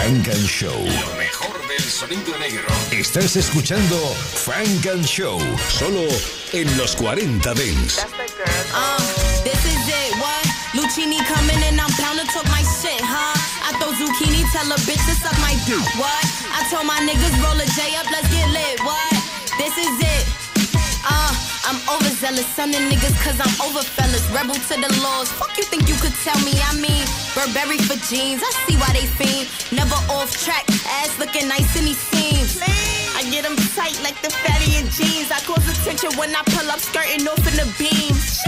Funk and Show. Lo mejor del sonido negro. Estás escuchando Funk and Show, solo en los 40 Dents. Uh, this is it, what? Lucini coming and I'm bound to talk my shit, huh? I throw zucchini, tell a bitch to suck my dick, what? I told my niggas roll a J up, let's get lit, what? This is it. Uh, I'm overzealous, of niggas, cause I'm over fellas. Rebel to the laws. Fuck you think you could tell me? I mean, Burberry for jeans. I see why they fiend. Never off track, ass looking nice in these seams. I get them tight like the fatty in jeans. I cause attention when I pull up, skirting off in the beams.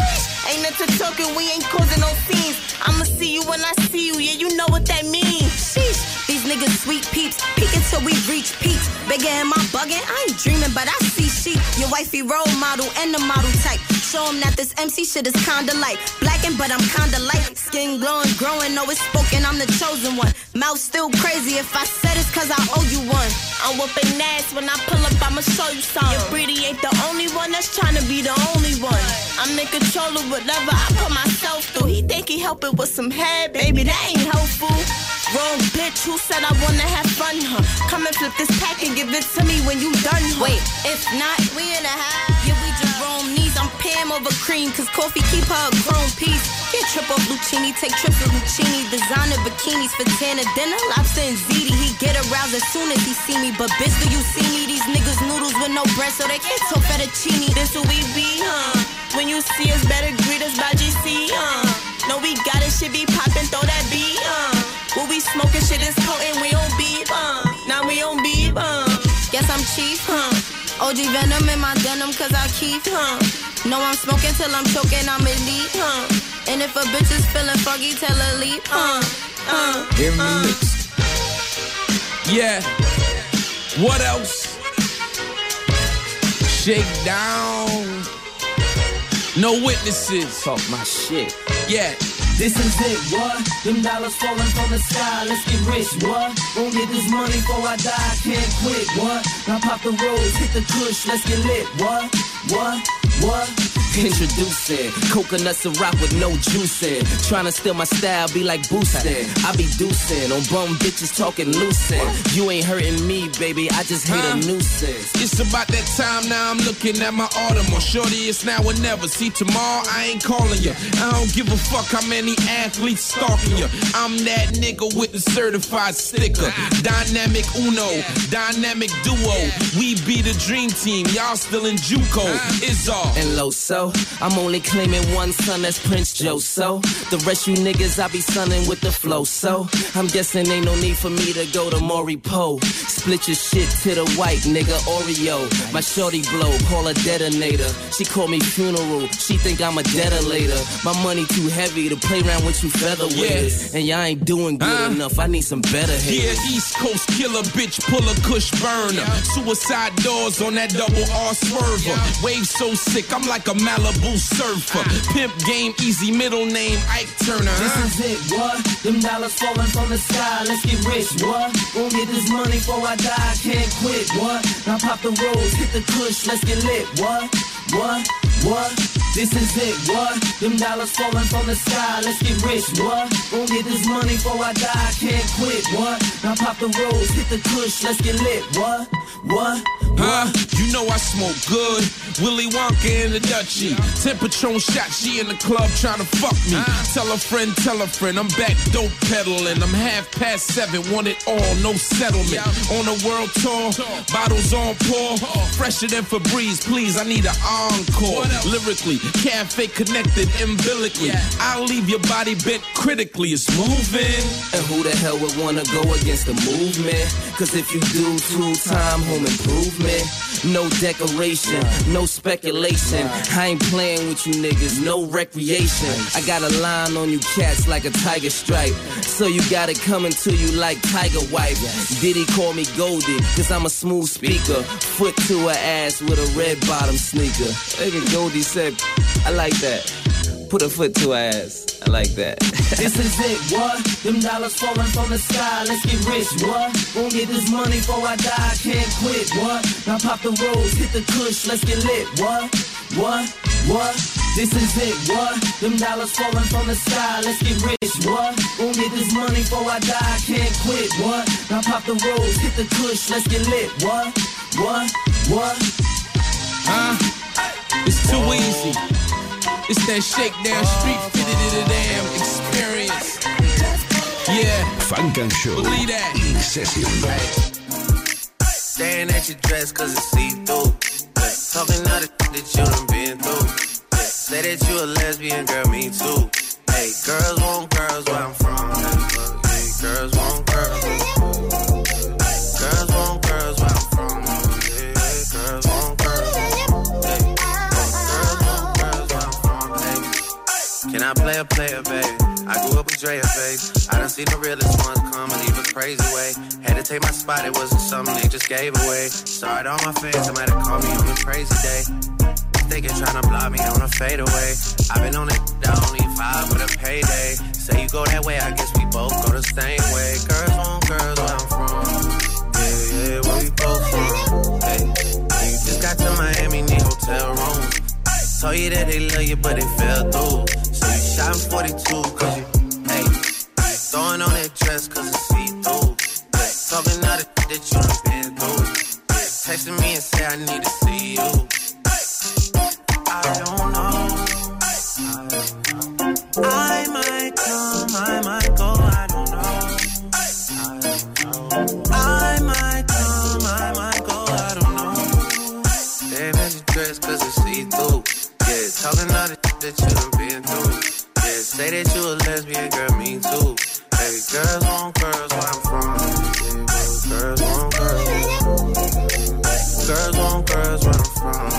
Ain't nothing talking, we ain't causing no scenes. I'ma see you when I see you, yeah, you know what that means. Sheesh. These niggas sweet peeps, peek until we reach peaks. Bigger am I bugging? I ain't dreaming, but I see sheep. Your wifey role model and the model type. Show 'em that this MC shit is kinda light. Blacking, but I'm kinda light. Skin glowing, growing, always spoken, I'm the chosen one. Mouth still crazy, if I said it's cause I owe you one. I'm whooping ass when I pull up, I'ma show you some. Your breedy ain't the only one that's trying to be the only one. I'm in control of whatever I put myself through. He think he helping with some head, baby, that ain't helpful. Wrong bitch, who said I wanna have fun, huh? Come and flip this pack and give it to me when you done, huh? Wait, if not, we in a high. Yeah, we Jerome knees. I'm Pam over cream, cause coffee keep her a grown piece. Get triple Lucini, take trips with Lucini. Designer bikinis for Tana, dinner, lobster and ziti. He get aroused as soon as he see me. But bitch, do you see me? These niggas noodles with no bread, so they can't talk fettuccine. This who we be, huh? When you see us, better greet us by GC, huh? No, we got it, shit be poppin', throw that beat, uh. What we smoking shit is potent, we on beef, uh. Now we on beef, uh. Guess I'm chief, huh? OG Venom in my denim, cause I keep, huh? No, I'm smoking till I'm choking, I'm elite, huh? And if a bitch is feeling foggy, tell her leap, huh? Uh, Give me uh. mix. Yeah. What else? Shake down. No witnesses. Talk my shit. Yeah. This is it, what? Them dollars falling from the sky, let's get rich, what? Gonna get this money before I die, can't quit, what? Now pop the rose, hit the kush, let's get lit, what? What? What? Introducing coconuts and rock with no juice in. Trying to steal my style, be like boosting. I be deucing on bum bitches talking lucid. You ain't hurting me, baby. I just hate Huh? a nuisance. It's about that time now. I'm looking at my Audemars. Shorty, it's now or never. See, tomorrow I ain't calling you. I don't give a fuck how many athletes stalking you. I'm that nigga with the certified sticker. Dynamic Uno, dynamic duo. We be the dream team. Y'all still in JUCO. It's all. and I'm only claiming one son, that's Prince Joe. So the rest you niggas, I be sunning with the flow. So I'm guessing ain't no need for me to go to Maury Poe. Split your shit to the white nigga Oreo. My shorty blow, call her detonator. She call me funeral. She think I'm a detonator. My money too heavy to play around with you featherweights. And y'all ain't doing good enough. I need some better Yeah. East Coast killer bitch, pull a kush burner. Suicide doors on that double R swerver. Wave so sick, I'm like a Malibu surfer. Pimp game, easy middle name, Ike Turner. This is it, what? Them dollars falling from the sky, let's get rich, what? Gonna get this money before I die, can't quit, what? Now pop the rose, hit the kush, let's get lit, what? What? What? This is it, what? Them dollars falling from the sky, let's get rich, what? Gonna get this money before I die, can't quit, what? Now pop the rose, hit the kush, let's get lit, what? What? Huh? You know I smoke good. Willy Wonka in the Dutchie. Patron shot, she in the club trying to fuck me. Tell a friend, tell a friend, I'm back dope peddling. I'm half past seven, want it all, no settlement. On a world tour, bottles on pour. Fresher than Febreze, please, I need an encore. Lyrically, cafe connected umbilically. I'll leave your body bent critically, it's moving. And who the hell would wanna go against the movement? Cause if you do two time home improvement, no decoration, no speculation. I ain't playing with you niggas, no recreation. I got a line on you cats like a tiger stripe. So you got it coming to you like Tiger Wife. Diddy call me Goldie, cause I'm a smooth speaker. Foot to her ass with a red bottom sneaker. Nigga Goldie said, I like that. Put a foot to her ass. I like that. this is it, what? Them dollars falling from the sky, let's get rich, what? Gonna get this money before I die, I can't quit, what? Now pop the rose, hit the kush, let's get lit, what? What? What? This is it, what? Them dollars falling from the sky, let's get rich, what? Gonna get this money before I die, I can't quit. What? Now pop the rose, hit the kush, let's get lit. What? What? What? Huh? It's too easy. It's that shakedown street fitted in a damn experience. Yeah. Funk and Show. Believe that. In session. Staring at your dress cause it's see-through. Yeah. Talking all the that you done been through. Yeah. Say that you a lesbian, girl, me too. Hey, girls want girls where I'm Can I play a player, baby? I grew up with Drea face. I done seen the realest ones come and leave a crazy way. Had to take my spot, it wasn't something they just gave away. Sorry to all my fans, have called me on a crazy day. Thinking tryna block me on a fadeaway. I've been on it, I only five with a payday. Say you go that way, I guess we both go the same way. Girls want girls where I'm from. Yeah, yeah, where we both from. Hey, you just got to Miami, need hotel room. Told you that they love you, but they fell through. Shot 42, cause you, hey, throwing on that dress, cause it's see through. Yeah, talking all the that you done been through. Texting me and say I need to see you. I don't know. I might come, I might go, I don't know. I might come, I might go, I don't know. Staring at your dress cause it's see through. Yeah, talking the that you say that you a lesbian, girl, me too. Hey, girls want girls where I'm from. Yeah, girls want girls. Girls want girls where I'm from.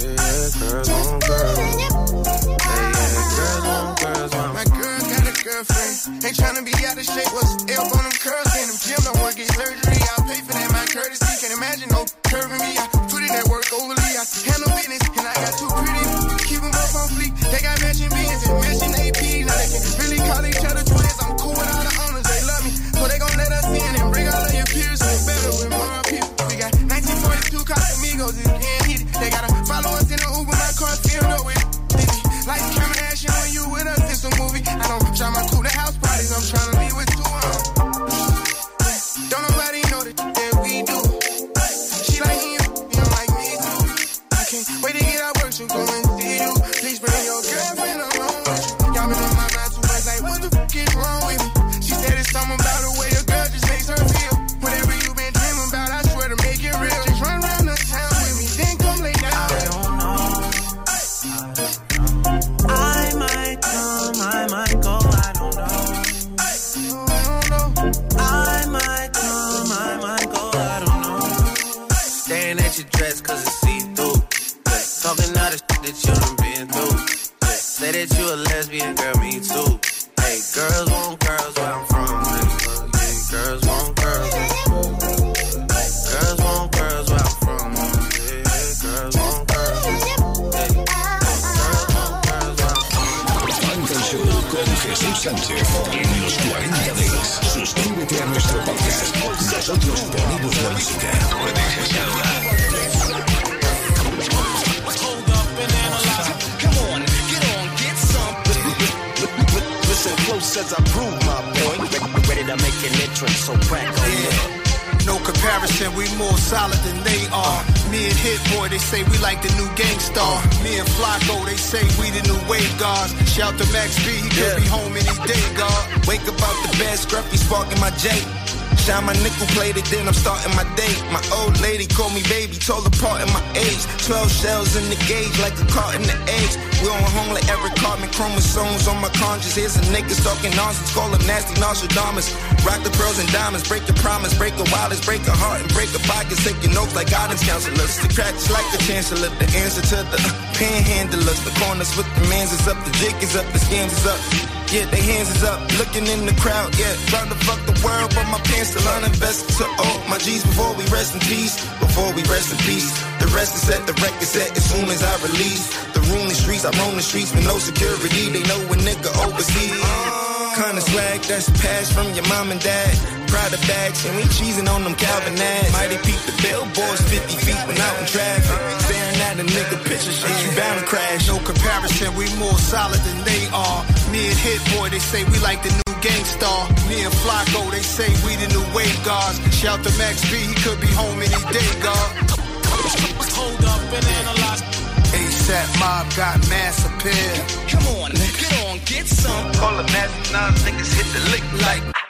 Yeah, girls want girls. Hey, yeah, girls want girls where I'm My girl got a girlfriend. Ain't tryna be out of shape. What's L on them curls? In them gym, don't work, get surgery. I'll pay for that, my courtesy. Can't imagine no curving me. I put in that work overly. I handle business, and I got two pretty. Keep them up on fleek. They got matching beans and matching I don't my cool to house parties, I'm tryna be with cracks like the chancellor, the answer to the uh, panhandlers. The corners with the mans is up, the jig is up, the scams is up. Yeah, they hands is up, looking in the crowd. Yeah, trying to fuck the world, but my pants still uninvested to all oh, my G's before we rest in peace. Before we rest in peace, the rest is set, the record set as soon as I release. The room the streets, I roam the streets with no security. They know a nigga overseas. Kinda swag that's passed from your mom and dad. Prada bags, and we cheesing on them Calvin ads. Mighty peep the billboards 50 feet when out in traffic. Staring at a nigga picture, shit, you bound to crash. No comparison, we more solid than they are. Me and Hit Boy, they say we like the new gangsta. Me and Flacko, they say we the new wave guards. Shout to Max B, he could be home any day, God. Hold up and analyze. ASAP mob got mass appeal. Come on, get on, get some. Call the nasty nines, niggas hit the lick like.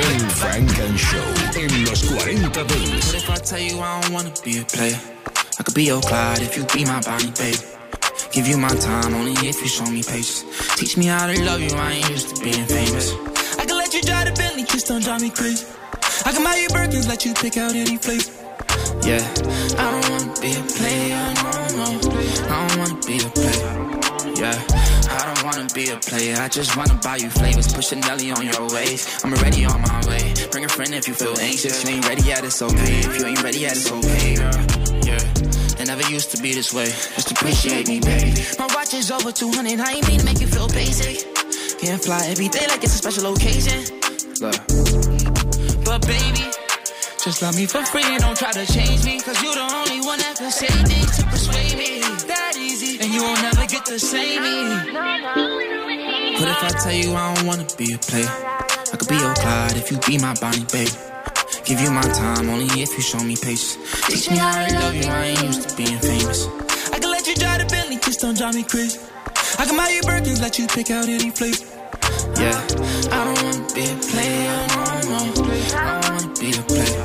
Selección Funk and Show en los 40 Dents. What if I tell you I don't wanna be a player? I could be your Clyde if you be my Bonnie, babe. Give you my time only if you show me patience. Teach me how to love you, I ain't used to being famous. I can let you drive the Bentley, just don't drive me crazy. I can buy you Birkins, let you pick out any place. Yeah, I don't wanna be a player, wanna be a player. I just wanna buy you flavors. Push a Nelly on your waist. I'm already on my way. Bring a friend if you feel anxious. You ain't ready yet, it's okay. If you ain't ready yet, it's okay. Yeah. It never used to be this way. Just appreciate me, baby. My watch is over 200. I ain't mean to make you feel basic. Can't fly every day like it's a special occasion. Look. But baby, just love me for free and don't try to change me. Cause you the only one that can say things to persuade me. That easy. And you won't get say me. What if I tell you I don't wanna be a player? I could be your Clyde if you be my Bonnie, baby. Give you my time only if you show me patience. Teach me how to love you, I ain't used to being famous. I can let you drive the Bentley, just don't drive me crazy. I can buy you Birkins, let you pick out any flavor. Yeah, I don't wanna be a player, no, no. I don't wanna be a player.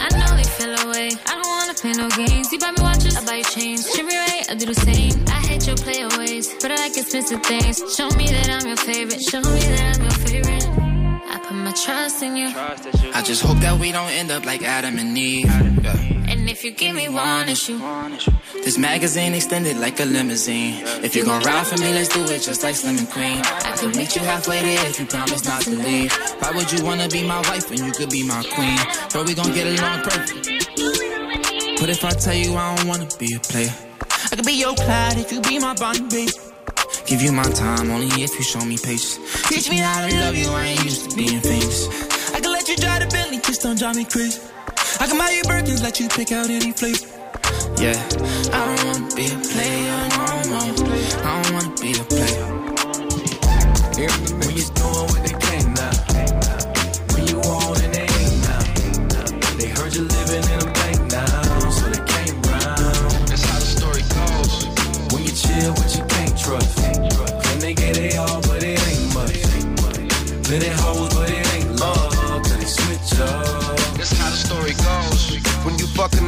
I know they feel away. I don't wanna play no games. You buy me watches, I buy you chains. Treat me right, I do the same. I hate your player ways, but I like expensive things. Show me that I'm your favorite. Show me that I'm your favorite. I put my trust in you. I just hope that we don't end up like Adam and Eve. Yeah. And if you give me one issue, This magazine extended like a limousine. If you're gonna ride for me, let's do it just like Slim and Queen. I could meet you halfway there if you promise not to leave. Why would you wanna be my wife when you could be my queen? Bro, we gon' get along perfect. What if I tell you I don't wanna be a player? I could be your Clyde if you be my babe. Give you my time only if you show me patience. Teach me how to love you, I ain't used to being famous. I can let you drive the Bentley, just don't drive me crazy. I can buy you Birkins, let you pick out any flavor. Yeah, I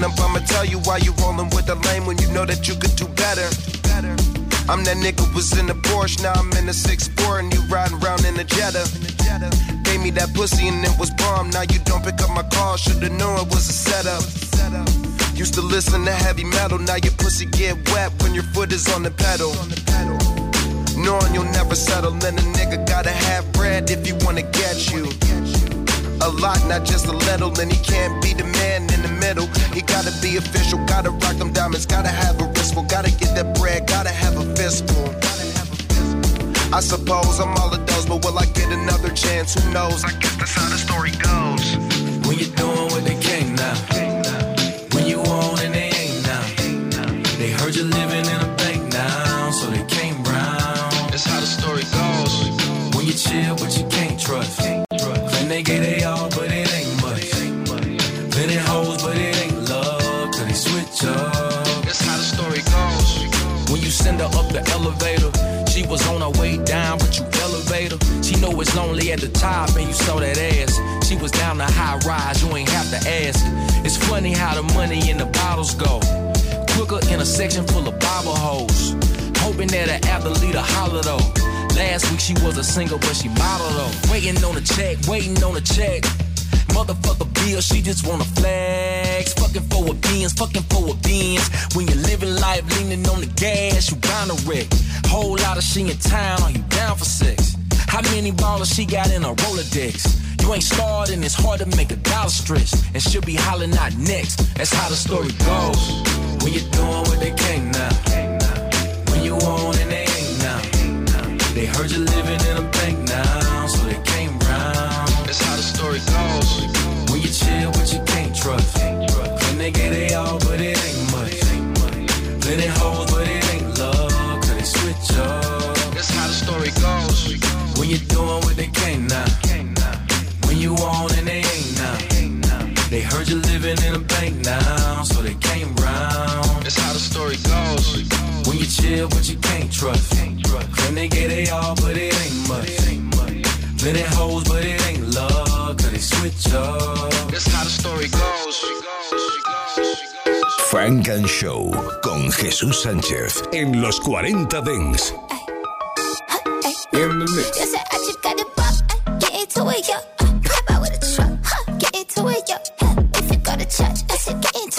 you I'ma tell you why you rolling with the lame when you know that you could do better. I'm that nigga was in the Porsche, now I'm in the 6'4 and you riding around in the Jetta. Gave me that pussy and it was bomb. Now you don't pick up my call, should've known it was a setup. Used to listen to heavy metal, now your pussy get wet when your foot is on the pedal. Knowing you'll never settle, then a nigga gotta have bread if he wanna get you. A lot, not just a little, and he can't be the man in the middle. He gotta be official, gotta rock them diamonds, gotta have a wristful, gotta get that bread, gotta have a fistful. I suppose I'm all of those, but will I get another chance? Who knows? I guess that's how the story goes. When you're doing what they can't now. When you want and they ain't now. They heard you living in a bank now, so they came round. That's how the story goes. When you chill, but you can't trust. Only at the top and you saw that ass. She was down the high rise, you ain't have to ask. It's funny how the money in the bottles go. Quicker in a section full of Bible hoes. Hoping that an athlete a holler though. Last week she was a single, but she modeled though. Waiting on a check, waiting on a check. Motherfucker bill, she just wanna flex. Fucking for a beans, fucking for a beans. When you're living life leaning on the gas, you bound to wreck. Whole lot of she in town, are you down for sex? How many ballers she got in her Rolodex? You ain't starred and it's hard to make a dollar stretch. And she'll be hollering out next. That's how the story goes. When you're doing what they can't now. When you on and they ain't now. They heard you living in a bank now, so they came round. That's how the story goes. When you chill, but you can't trust. When they get they all, but it ain't much. But it ain't living in a bank now, so they came round. That's how the story goes. When you chill, but you can't trust. When they get they all, but it ain't much. Plenty hoes, but it ain't love, cause they switch up. That's how the story goes. Funk and Show con Jesús Sánchez en los 40 Dents. In the mix.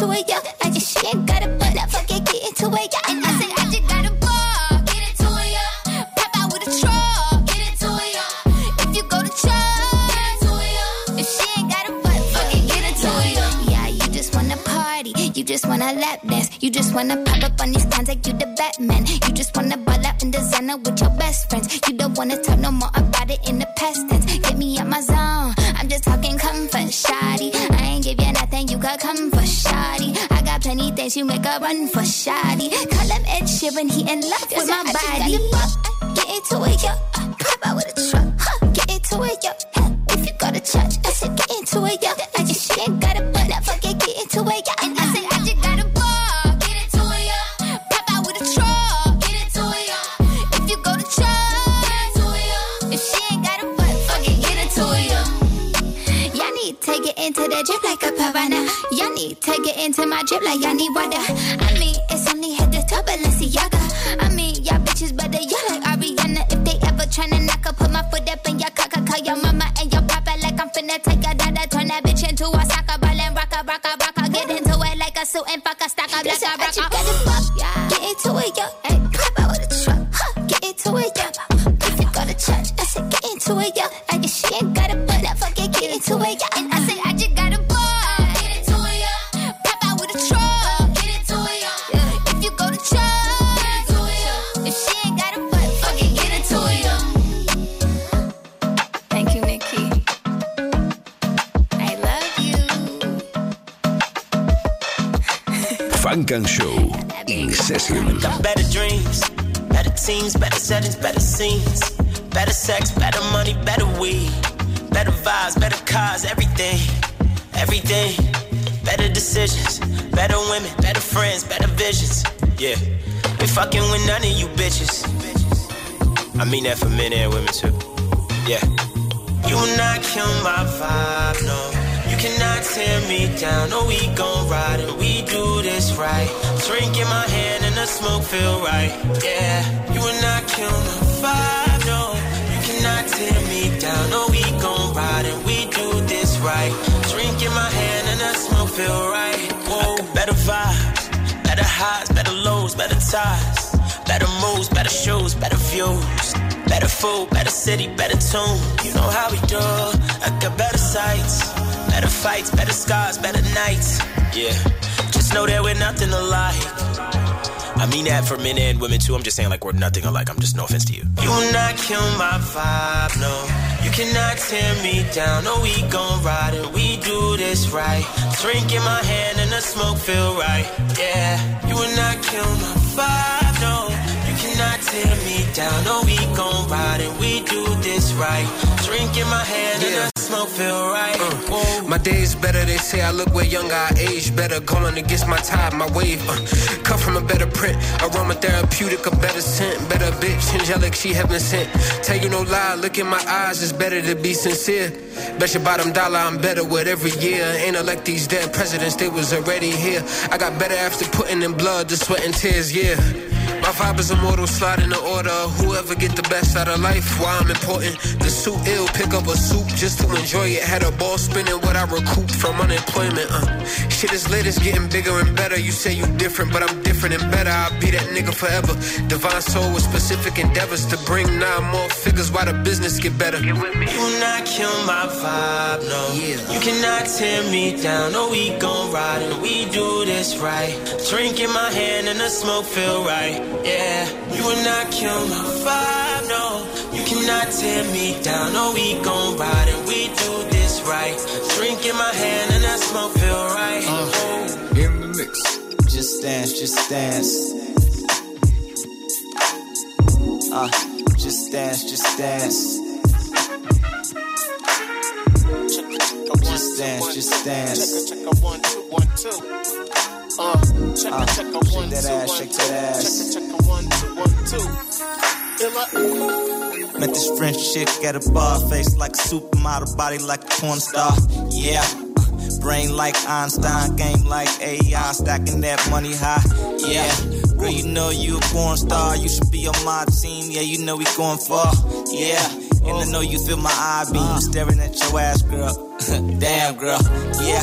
Into it, yo. I just she ain't got it, but I forget get into it, yo. And I said I just got a ball, get into it, yo. Pop out with a truck, get into it, yo. If you go to church, get into it, yo. If she ain't got it, but forget get into it, yo. Yeah, you just wanna party, you just wanna lap dance, you just wanna pop up on these cons like you the Batman. You just wanna ball out in designer with your best friends. You don't wanna talk no more about it in the past tense. Get me out my zone. I'm just talking comfort, shoddy. I ain't give you nothing you got shoddy. Got things you make a run for, shoddy. Call him Ed Sheeran, he in love with my body. Get into it, yo. Pop out with a truck, huh? Get into it, yo. If you go to church, I said get into it, yo. Get into my drip like y'all need water. I mean, it's only head to toe, Balenciaga. I mean, y'all bitches better y'all like Ariana. If they ever tryna knock up, put my foot up in your cocker. Call your mama and your papa like I'm finna take a dada. Turn that bitch into a soccer ball and rock a, rock a, rock a. Get into it like a suit and fuck a stock a rock a. Funk Show in session. Got better dreams, better teams, better settings, better scenes, better sex, better money, better weed, better vibes, better cars, everything, everything. Better decisions, better women, better friends, better visions. Yeah, we fucking with none of you bitches. I mean that for men and women too. Yeah. You not kill my vibe, no. You cannot tear me down, no. We gon' ride and we do this right. Drink in my hand and the smoke feel right. Yeah. You will not kill my vibe, no. You cannot tear me down, no. We gon' ride and we do this right. Drink in my hand and the smoke feel right. Whoa. Better vibes, better highs, better lows, better ties. Better moves, better shoes, better views. Better food, better city, better tune. You know how we do. I got better sights, better fights, better scars, better nights. Yeah, just know that we're nothing alike. I mean that for men and women too. I'm just saying like we're nothing alike. I'm just no offense to you. You will not kill my vibe, no. You cannot tear me down. No, we gon' ride and we do this right. Drink in my hand and the smoke feel right. Yeah, you will not kill my vibe, cannot tear me down. No, we gon' ride and we do this right. Drink in my hand and the smoke feel right. Uh, my days better, they say I look way younger, I age better. Going against my tide, my wave. Uh, cut from a better print, aromatherapeutic, a better scent. Better bitch, angelic, she heaven sent. Tell you no lie, look in my eyes, it's better to be sincere. Bet your bottom dollar I'm better with every year. Ain't elect these dead presidents, they was already here. I got better after putting in blood, the sweat and tears, yeah. My vibe is immortal, slide in the order. Whoever get the best out of life, why I'm important. The suit ill, pick up a soup just to enjoy it. Had a ball spinning what I recouped from unemployment. Uh. Shit is lit, it's getting bigger and better. You say you different, but I'm different and better. I'll be that nigga forever. Divine soul with specific endeavors to bring nine more figures while the business get better. Get with me. You will not kill my vibe, no. Yeah. You cannot tear me down, no. We gon' ride and we do this right. Drink in my hand and the smoke feel right. Yeah, you will not kill my vibe, no. You cannot tear me down, no. We gon' ride and we do this right. Drink in my hand and that smoke feel right. Uh, in the mix. Just dance, just dance. Uh, just dance, just dance. Just dance, just dance. Check a one, two, one, two. Uh, check Uh, check a one, that two, ass, one, shake that ass. Check check a one, two, one, two. Illa. Met this French chick at a bar, face like a supermodel, body like a porn star. Yeah. Uh, Brain like Einstein, game like AI, stacking that money high. Yeah. Girl, you know you a porn star. You should be on my team. Yeah, you know we going far. Yeah. And I know you feel my eye beam staring at your ass, girl. Damn, girl. Yeah.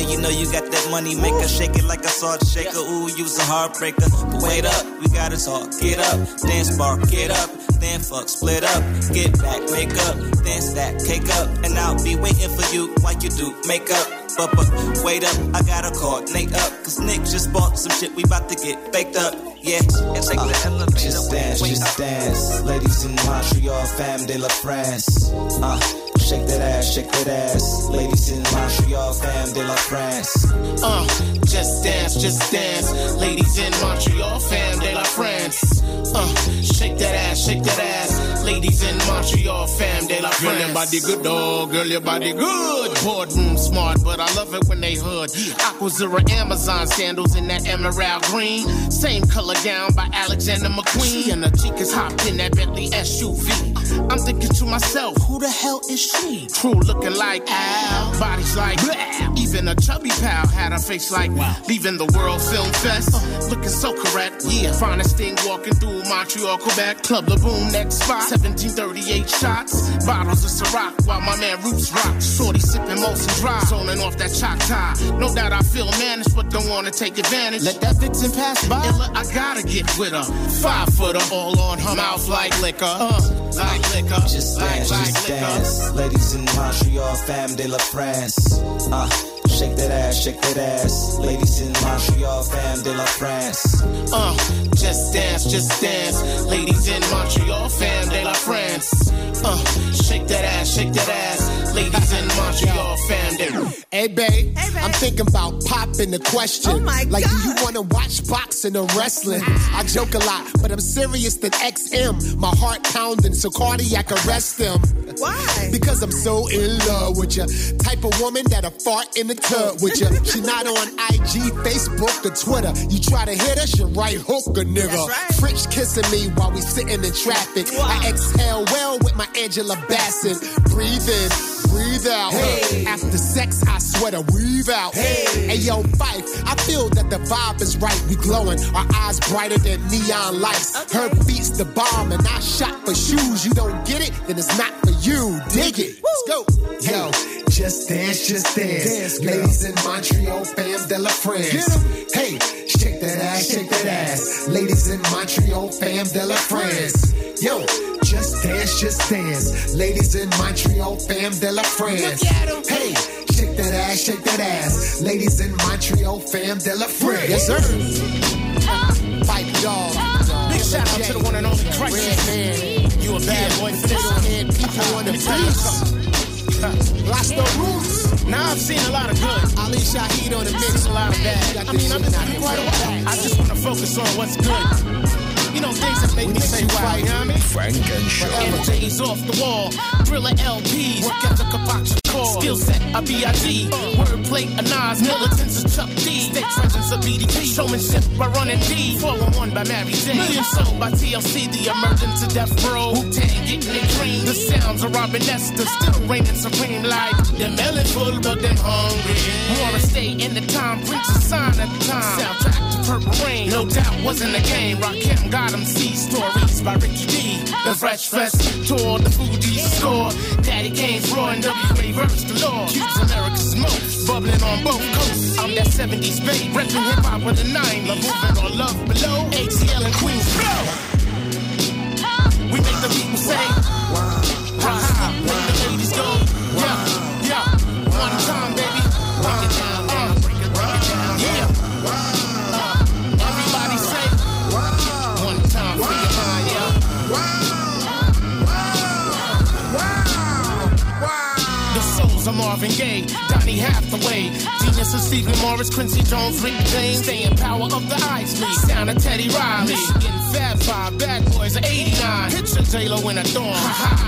Yeah, you know you got that money maker, shake it like a salt shaker. Ooh, you's a heartbreaker. But wait up, we gotta talk. Get up, dance bar, get up, then fuck, split up, get back, make up, then stack, cake up, and I'll be waiting for you like you do makeup. But, but wait up, I gotta coordinate up, cause Nick just bought some shit, we about to get baked up. Yeah, and take the elevator. Just dance, just dance. Ladies in Montreal, fam de la France. Uh, shake that ass, shake that ass. Ladies in Montreal, fam de la France. Uh, just dance, just dance. Ladies in Montreal, fam de la France. Uh, shake that ass, shake that ass. Ladies in Montreal, fam they France. Girl, your body good, dog. Girl, your body good. Boardroom smart, but I love it when they hood. Aquazzura Amazon sandals in that emerald green. Same color gown by Alexander McQueen. She And the chicas hopped in that Bentley SUV. I'm thinking to myself, who the hell is she? True looking like Al, bodies like blah. Even a chubby pal had a face like leaving the World Film Fest. looking so correct, yeah. Finest thing walking through Montreal, Quebec. Club La Boom, next spot. 1738 shots. Bottles of Ciroc while my man Roots rock. Shorty sipping Molson Dry. Zoning off that tie. No doubt I feel managed, but don't wanna take advantage. Let that vixen pass by. Illa, I gotta get with her. Five footer, all on her mouth like liquor. Uh, like liquor. Just like, dance, like just liquor. dance. Ladies in Montreal, fam de la France. Uh, shake that ass, shake that ass. Ladies in Montreal, fam de la France. Uh, just dance, just dance. Ladies in Montreal, fam de la France. Uh, shake that ass, shake that ass. Ladies in Montreal, fam de Hey, babe, I'm thinking about popping the question. Oh, my like, do you want to watch boxing or wrestling? I joke a lot, but I'm serious than XM. My heart pounding, so cardiac arrest them. Why? Because I'm so in love with you. Type of woman that'll fart in the tub with you. She not on IG, Facebook, or Twitter. You try to hit her, she right hook a nigga. That's right. French kissing me while we sitting in traffic. I exhale well with my Angela Bassett. Breathe in, breathe out. Hey. After sex, I sweat a weave out. Hey. yo, Phife, I feel that the vibe is right. We glowing, our eyes brighter than neon lights. Her beats the bomb, and I shot for shoes. You don't get it, then it's not for you. Dig it. Let's go. Yo, just dance, just dance. Ladies in Montreal, fam de la France. Hey, shake that ass, shake that ass. Ladies in Montreal, fam de la France. Yo, just dance, just dance. Ladies in Montreal, fam de la France. Hey, shake that ass, shake that ass. Ladies in Montreal, fam de la France. Yes, sir. Fight dog. Big shout out to the one and only Crisis. man. You a bad boy for this. Head people on the beats. Lost the roots. Now I've seen a lot of good. Ali Shaheed on the mix. Mix a lot of bad. I mean, I'm been through quite a while. I just want to focus on what's good. You know, things that make me say, wow, you know what I mean? Funk and Show. MJ's off the wall, thriller LPs, work ethic of box Skill set, a B.I.G. Wordplay, a Nas, militants, a Chuck D. State presence, a BDP. Showmanship by running D. 411 by Mary J. Million sold by TLC, the emergence of Death Row. Wu-Tang getting it cream. The sounds of Robin Esther still reigning supreme like them melon full, but them hungry. Wanna stay in the time, Prince a sign at the time. Soundtrack to Purple Rain, no doubt wasn't a game. Rakim got him see stories by Ricky D. The Fresh Fest tour, the Fugees' score. Daddy Kane's and WA verse the law. Cube's America's most, bubbling on both coasts. I'm that 70s babe, repping hip hop with the 90s. Love moving or love below, ATL and Queens flow. We make the people say, ha ha, make the ladies go, yeah, yeah. One time, baby. Break it down, uh, break it down, yeah. Marvin Gaye, Donny Hathaway, genius of Stephen Morris, Quincy Jones, Rick James, staying power of the Isley, sound of Teddy Riley, Fab Five, Bad Boys '89, picture J Lo in a dorm.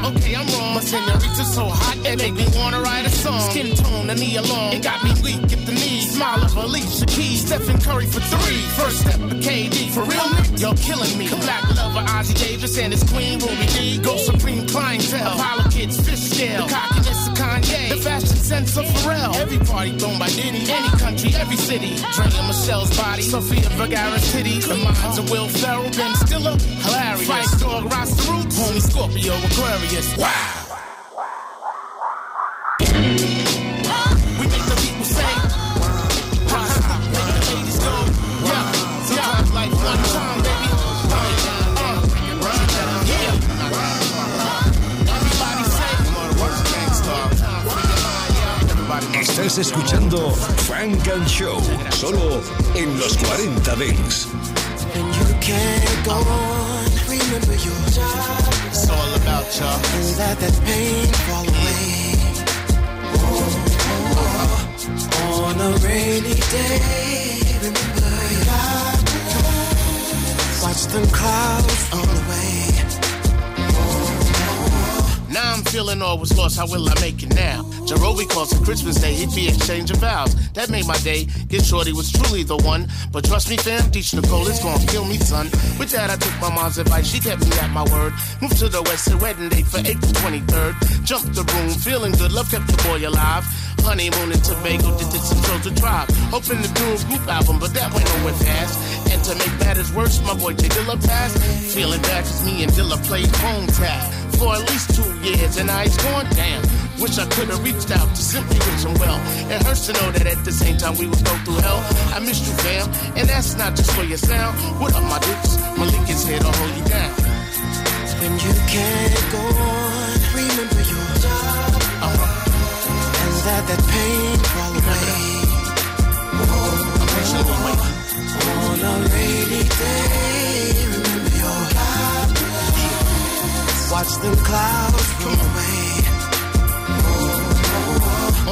Okay I'm wrong, my senorita's so hot it make me wanna write a song. Skin tone, a knee along, it got me weak at the knees. Smile of Alicia Keys, Stephen Curry for three. First step of KD, for real, you're killing me. The black lover, Ossie Davis and his queen Ruby Dee. Go Supreme clientele, Apollo Kids, Fish Scale, the cockiness of Kanye, the fashion sense of Pharrell. Every party thrown by Diddy, any country, every city. Dre and Michelle's body, Sophia Vergara's titty. The minds of Will Ferrell, Ben Stiller, hilarious. Frank Dog, Rasta Roots, homie Scorpio, Aquarius. Wow. We make the people say, ha ha, make the ladies go, yeah, sometimes like one time, baby. Uh, uh, yeah. Everybody say, Estás escuchando Funk and Show, solo en los 40 Dents. And you can't go on. Remember your job. It's all about y'all. And let that pain fall away. Oh, on a rainy day, remember God. Watch them clouds Now I'm feeling all was lost. How will I make it now? Jarobi calls it Christmas Day. He'd be exchanging vows. That made my day. Get shorty was truly the one. But trust me, fam, Deech Nicole is gonna kill me, son. With that, I took my mom's advice. She kept me at my word. Moved to the west, and wedding date for April 23rd. Jumped the room, feeling good. Love kept the boy alive. Honeymoon in Tobago, did some shows to drive. Hoping to do a group album, but that went nowhere fast. And to make matters worse, my boy J Dilla passed. Feeling bad cause me and Dilla played phone tag for at least two years, and I was going down. Wish I could have reached out to simply wish him well. It hurts to know that at the same time we would go through hell. I missed you, fam, and that's not just for your sound. What up, my dukes? Them clouds roll away.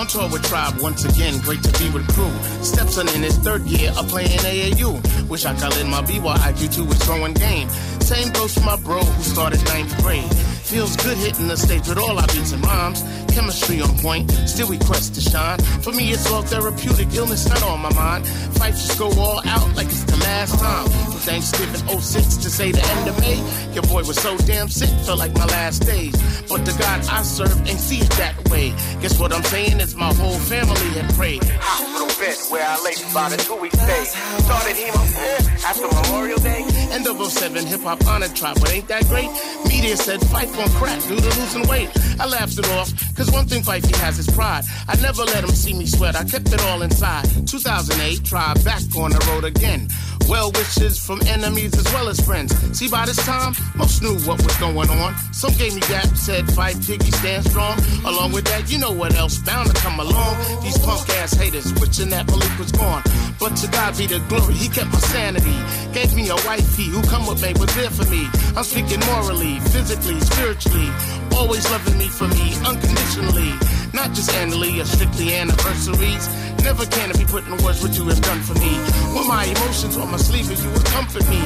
On tour with Tribe once again, great to be with crew. Stepson in his third year of playing AAU. Wish I could let my BYIQ2 was throwing game. Same goes for my bro who started ninth grade. Feels good hitting the stage with all our beats and rhymes. Chemistry on point, still we quest to shine. For me, it's all therapeutic, illness not on my mind. Fight just go all out like it's the last time. Thanksgiving 06 to say the end of May, your boy was so damn sick, felt like my last days. But the God I serve ain't see it that way. Guess what I'm saying is my whole family had prayed. Hospital bed where I lay for about a two week stay. Started hemo eh, after Memorial Day. End of 07, hip hop honored tribe, but ain't that great? Media said Phife on crack due to losing weight. I laughed it off, cause one thing Fifey has is pride. I never let him see me sweat, I kept it all inside. 2008, tribe back on the road again. Well wishes from enemies as well as friends. See, by this time, most knew what was going on. Some gave me that, said fight Tiggy, stand strong. Along with that, you know what else bound to come along. These punk ass haters wishing that Malik was gone. But to God be the glory, he kept my sanity. Gave me a wifey who come with me, was there for me. I'm speaking morally, physically, spiritually. Always loving me for me, unconditionally. Not just annually or strictly anniversaries. Never can it be put in words what you have done for me. When my emotions on my sleeve you would comfort me.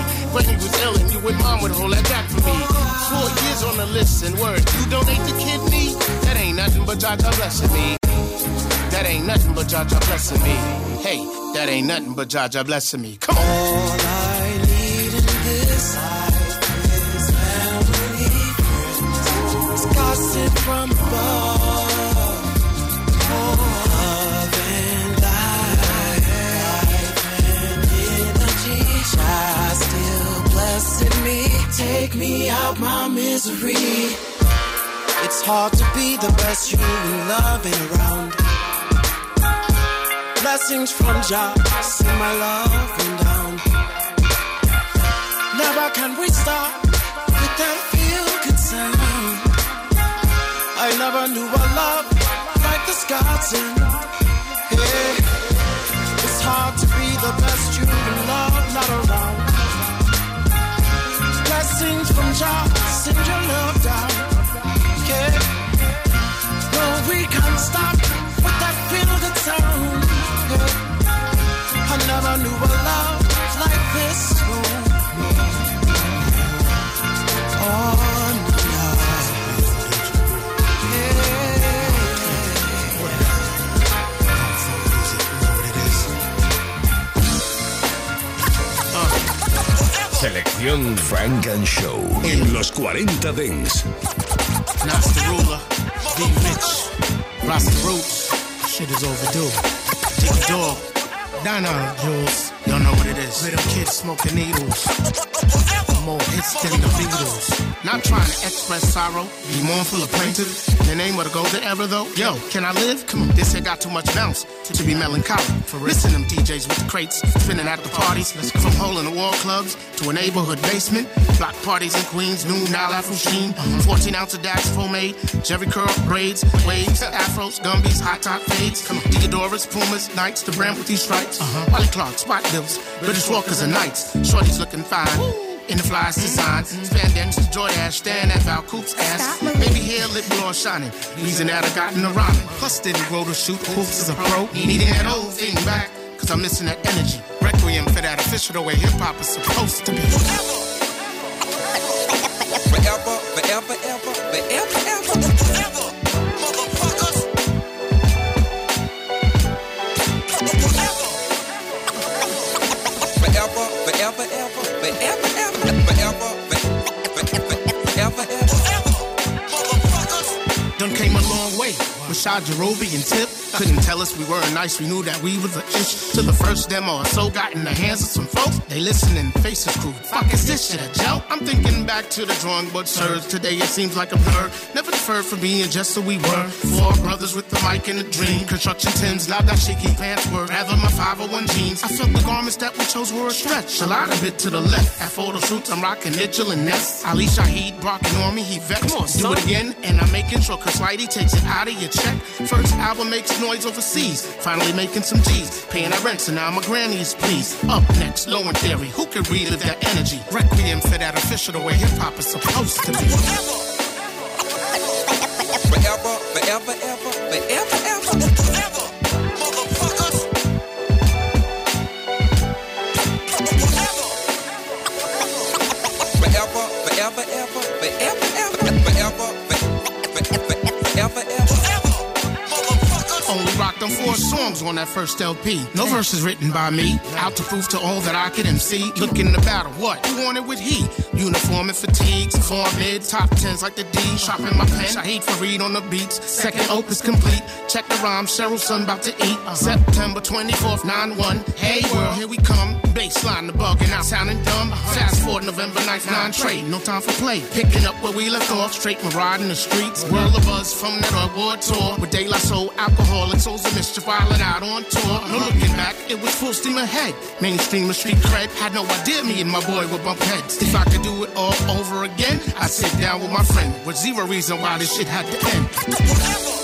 He was ill and you and mom would hold that back for me. Four years on the list and words, you donate the kidney? That ain't nothing but God blessing me. that ain't nothing but Jaja blessing me. Hey, that ain't nothing but Jaja blessing me. Come on. All I in this life is family, from above, still blessing me, take me out my misery. It's hard to be the best you in and around. Blessings from Jah, send my love and down. Never can we stop with that feel good sound. I never knew a love like the Scots in. Yeah. It's hard to be the best you in love, not around. Blessings from Jah, send your love down. Yeah. No, we can't stop with that feel good sound. Yeah. I never knew a love like this. No. Oh, Selección Funk and Show en los 40 Dance. Nas the ruler, D Rich, Rasta Roots. Shit is overdue. Diggy Dog, Donna Jules. Y'all know what it is. Little kids smoking needles. More hits than the Beatles. Not trying to express sorrow, be mournful or plaintive. In the name of the golden era, though. Yo, can I live? Come on, this here got too much bounce to be melancholy. For listen them DJs with the crates, spinning at the parties. Let's go from hole in the wall clubs to a neighborhood basement. Block parties in Queens, new Nile Afro Sheen. Uh-huh. 14 ounce of Dax pomade, Jerry curl braids, waves, afros, gumbies, hot top fades. Come on, Theodoras, Pumas, Knights, the brand with these stripes. Uh-huh. Wally Clark, Spot Bills, British Walkers and Knights. Shorty's looking fine. In the flyest design, spandex, Jordache, stand at Val Coop's ass. Baby hair, lip gloss shining. Reason that I got in the rhyming. Plus, didn't grow to shoot hoops as a pro. Needing that old thing back, cause I'm missing that energy. Requiem for that official the way hip hop is supposed to be. Forever, Rashad Jarobi and Tip couldn't tell us we weren't nice. We knew that we was an inch to the first demo or so. Got in the hands of some folks. They listening, faces crew. Fuck is this shit a joke? I'm thinking back to the drawing board surge. Today it seems like a blur. Never deferred from being just who we were. Four brothers with the mic and a dream. Construction Tims, loud that shaky pants were. Rather my 501 jeans. I felt the garments that we chose were a stretch. A lot of it to the left. At photo shoots, I'm rocking Mitchell and Ness. Ali Shaheed, Brock and Normie, he vexed. Come on, Do it again, and I'm making sure Cause Whitey takes it out of your check. First album makes noise overseas. Finally making some G's. Paying our rent, so now my granny pleased. Up next, Low End Theory. Who can relive that energy? Requiem for that official the way hip hop is supposed to be. Forever, forever, ever, forever, ever, forever. Rocked them four songs on that first LP. No verses written by me. Out to prove to all that I could MC. Looking to battle, what? Who wanted with he? Uniform and fatigues, form mid, top tens like the D. Sharpen my pen. I hate for read on the beats. Second opus complete. Check the rhyme. Cheryl son about to eat. Uh-huh. September 24th, 9-1. Hey world, here we come. Baseline, the bugging out, sounding dumb. Uh-huh. Fast forward November 9th, 9 trade. No time for play. Picking up where we left off. Straight maraud in the streets. World of buzz from that award tour. With La Soul, alcoholic, souls of mischief, wildin' out on tour. No looking back, it was full steam ahead. Mainstream and street cred. Had no idea me and my boy would bump heads. If I could do it all over again, I'd sit down with my friend. With zero reason why this shit had to end. Forever,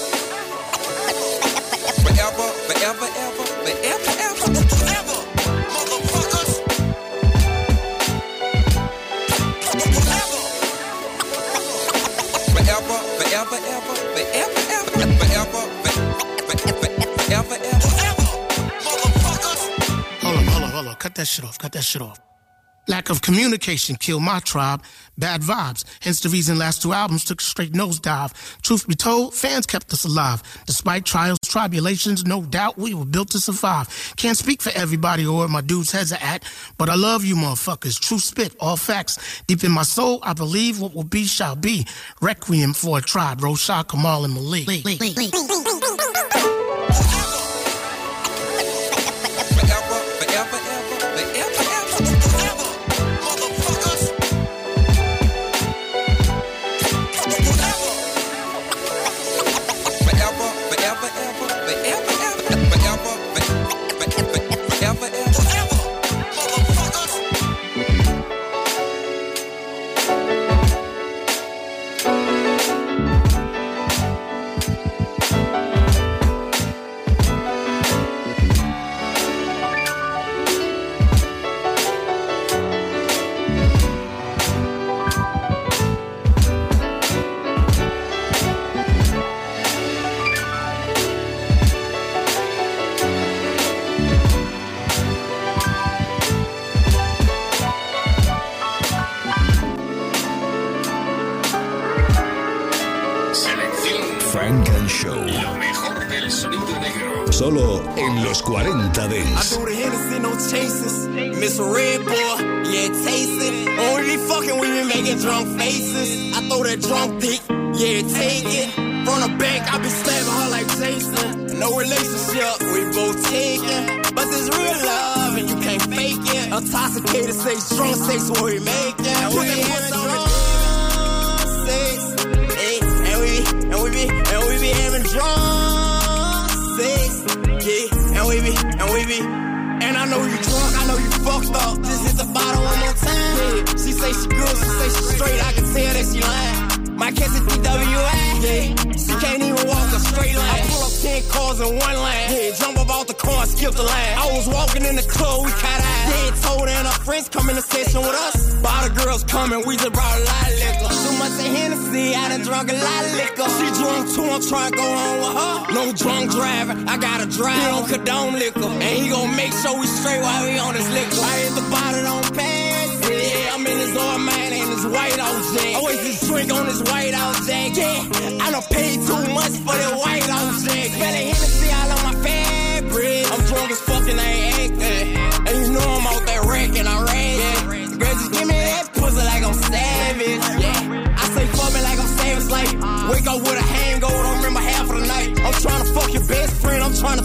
that shit off. Cut that shit off. Lack of communication killed my tribe. Bad vibes. Hence the reason last two albums took a straight nosedive. Truth be told, fans kept us alive. Despite trials, tribulations, no doubt we were built to survive. Can't speak for everybody or where my dudes' heads are at, but I love you motherfuckers. True spit, all facts. Deep in my soul, I believe what will be shall be. Requiem for a tribe, Rosha, Kamal, and Malik. Drunk faces. I throw that drunk dick, yeah, take it. From the back, I be slapping her like Jason. No relationship, we both taking. But this real love, and you can't fake it. Intoxicated sex, drunk sex, what we say she good, she say she straight. I can tell that she lying. My catch is DWA. Yeah, she can't even walk a straight line. I pull up 10 cars in one line. Yeah, jump up off the car and skip the line. I was walking in the club, we caught eyes. Yeah, told and her friends come in the session with us. All the girls coming, we just brought a lot of liquor. Too much of Hennessy, I done drunk a lot of liquor. She drunk too, I'm trying to go home with her. No drunk driver, I gotta drive. He don't condone liquor. And he gon' make sure we straight while we on this liquor. I hit the bottle, don't pass his old man and his white out jack. Always this drink on his white out jack. Yeah, I done paid too much for that white out jack.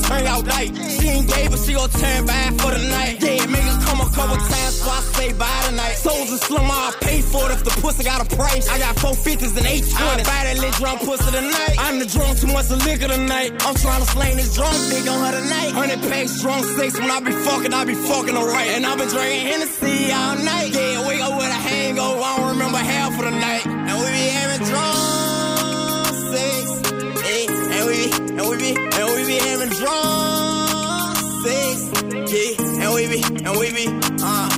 Turn out night. She ain't gay, but she gon' turn back for the night. Yeah, make her come a couple times, so I say bye tonight. Souls and slum, I'll pay for it if the pussy got a price. I got four fifties and eight twenties. Buy that lit drunk pussy tonight. I'm the drunk too much of liquor tonight. I'm trying to slang this drunk dick on her tonight. Hundred packs, drunk six. When I be fucking, I be fucking alright. And I've been drinking Hennessy all night. Yeah, wake up with a hangover. I don't remember half of the night. And we be, and uh.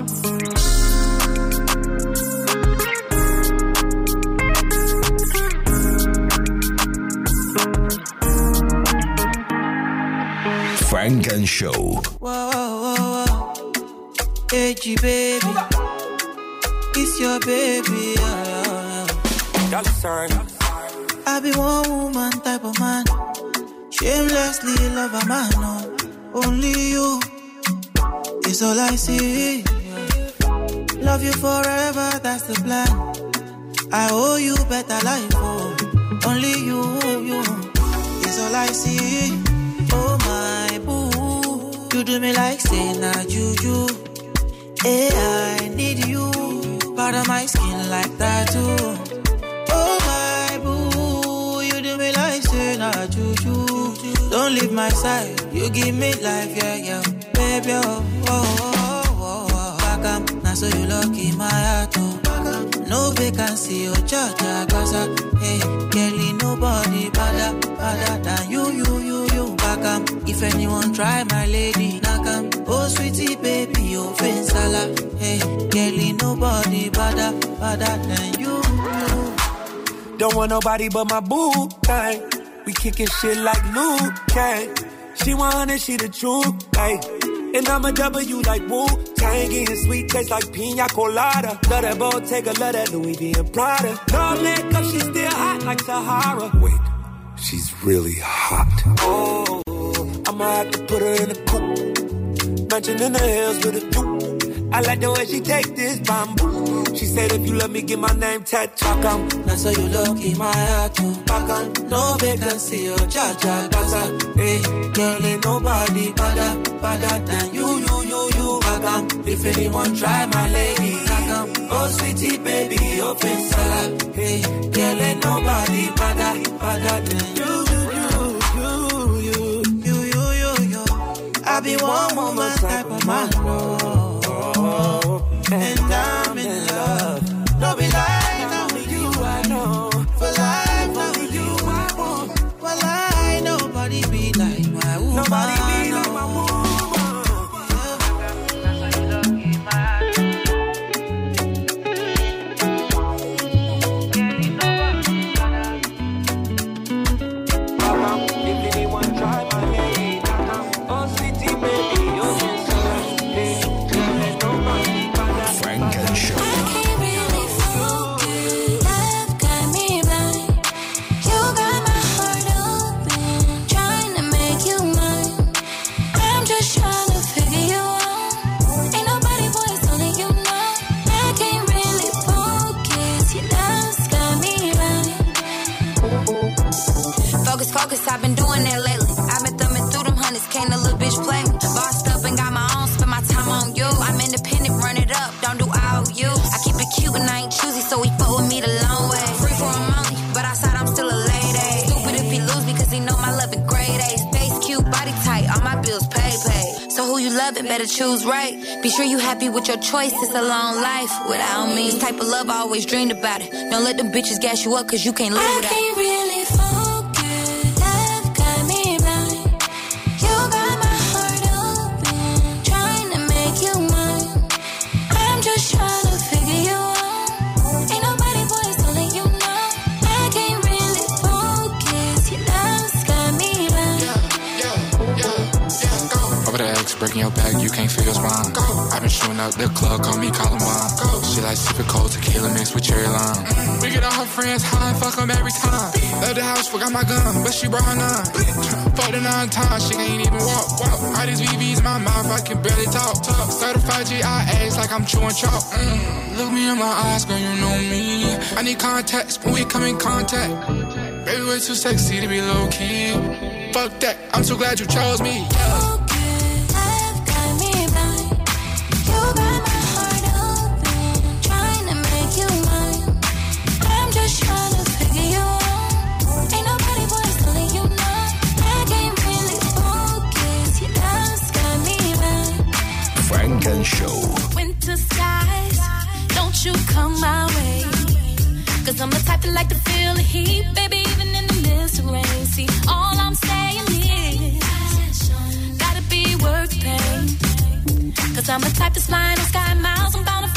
Funk and Show. Whoa, whoa, whoa, whoa. AG baby, it's your baby. Yeah, yeah, yeah. I be one woman type of man. Shamelessly love a man. No. Only you is all I see. Love you forever, that's the plan. I owe you better life. Oh. Only you, you is all I see. Oh my boo, you do me like say na juju. Hey, I need you, part of my skin like that too. Oh my boo, you do me like say na juju. Don't leave my side, you give me life, yeah, yeah, baby. Oh, oh, oh, oh. Back up, now so you lucky my heart, oh. No vacancy, oh, Georgia, Gaza. Hey, Kelly, nobody better, better than you, you, you, you. Back if anyone try my lady, knock 'em. Oh, sweetie, baby, oh, sala. Hey, Kelly, nobody better, better than you, you. Don't want nobody but my boo thing. We kicking shit like Liu Kang. She want it, she the truth, hey. And I'm a W like woo. Tangy and sweet, taste like pina colada. Love that Bottega, love that Louis V and Prada. No makeup, she's still hot like Sahara. Wait, she's really hot. Oh, I'ma have to put her in a coop. Mansion in the hills with a view. I like the way she take this bamboo. She said, if you love me, give my name tattooed. on. That's how you look in my heart, too. Back no vacancy, your cha cha gaza. Hey, girl, ain't nobody better, better than you, you, you, you. Back if anyone try my lady, back. Oh, sweetie, baby, open salad. Hey, girl, ain't nobody better, better than you. I be one woman type of man and I'm in love. Choose right. Be sure you happy with your choice, it's a long life without me. This type of love, I always dreamed about it. Don't let them bitches gas you up, cause you can't live without it. Up the club, call me Columbine. She like sipping cold tequila mixed with cherry lime. We get all her friends high and fuck them every time. Left the house, forgot my gun, but she brought her nine. Fuck the nine times, she can't even walk. walk. All these VVs in my mouth, I can barely talk. talk. Certified GIAs like I'm chewing chalk. Mm. Look me in my eyes, girl, you know me. I need contacts when we come in contact. Baby, way too sexy to be low key. Fuck that, I'm so glad you chose me. Love come my way. Cause I'm the type that like to feel the heat, baby, even in the midst of rain. See, all I'm saying is, gotta be worth pain. Cause I'm the type that's flying the sky miles. I'm bound to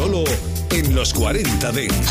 solo en los 40 Dents.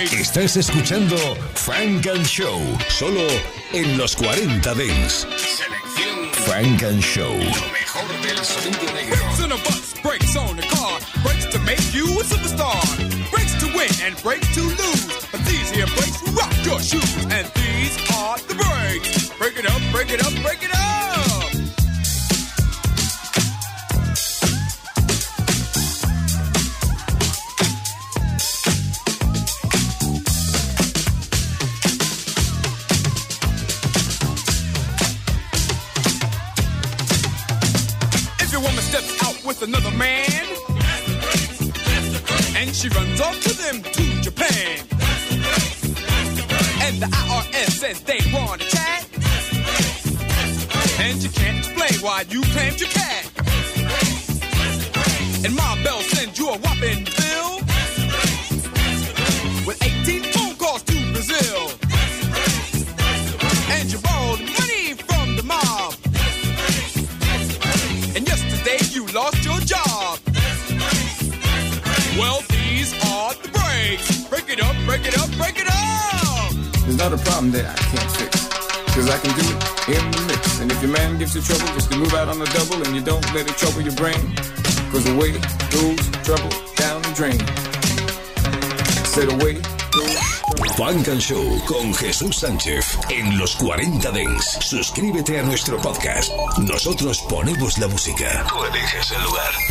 Estás escuchando Frank and Show, solo en los 40 Dents. Selección Frank and Show. Lo mejor del sonido negro. Brakes on the bus, on the car. Brakes to make you a superstar. Brakes to win and brakes to lose. But these here brakes rock your shoes. And these are the brakes. Break it up, break it up, break it up. Why you claimed your cat, and Ma Bell sends you a whopping bill with 18 phone calls to Brazil, and you borrowed money from the mob. And yesterday you lost your job. Well, these are the breaks. Break it up, break it up, break it up. There's not a problem that I can't fix. Cause I can do it in the mix. And if your man gives you trouble, just to move out on the double and you don't let it trouble your brain. Cause away goes trouble down the drain. Said away Funk and Show con Jesús Sánchez en los 40 Dents. Suscríbete a nuestro podcast. Nosotros ponemos la música. Tú eliges el lugar.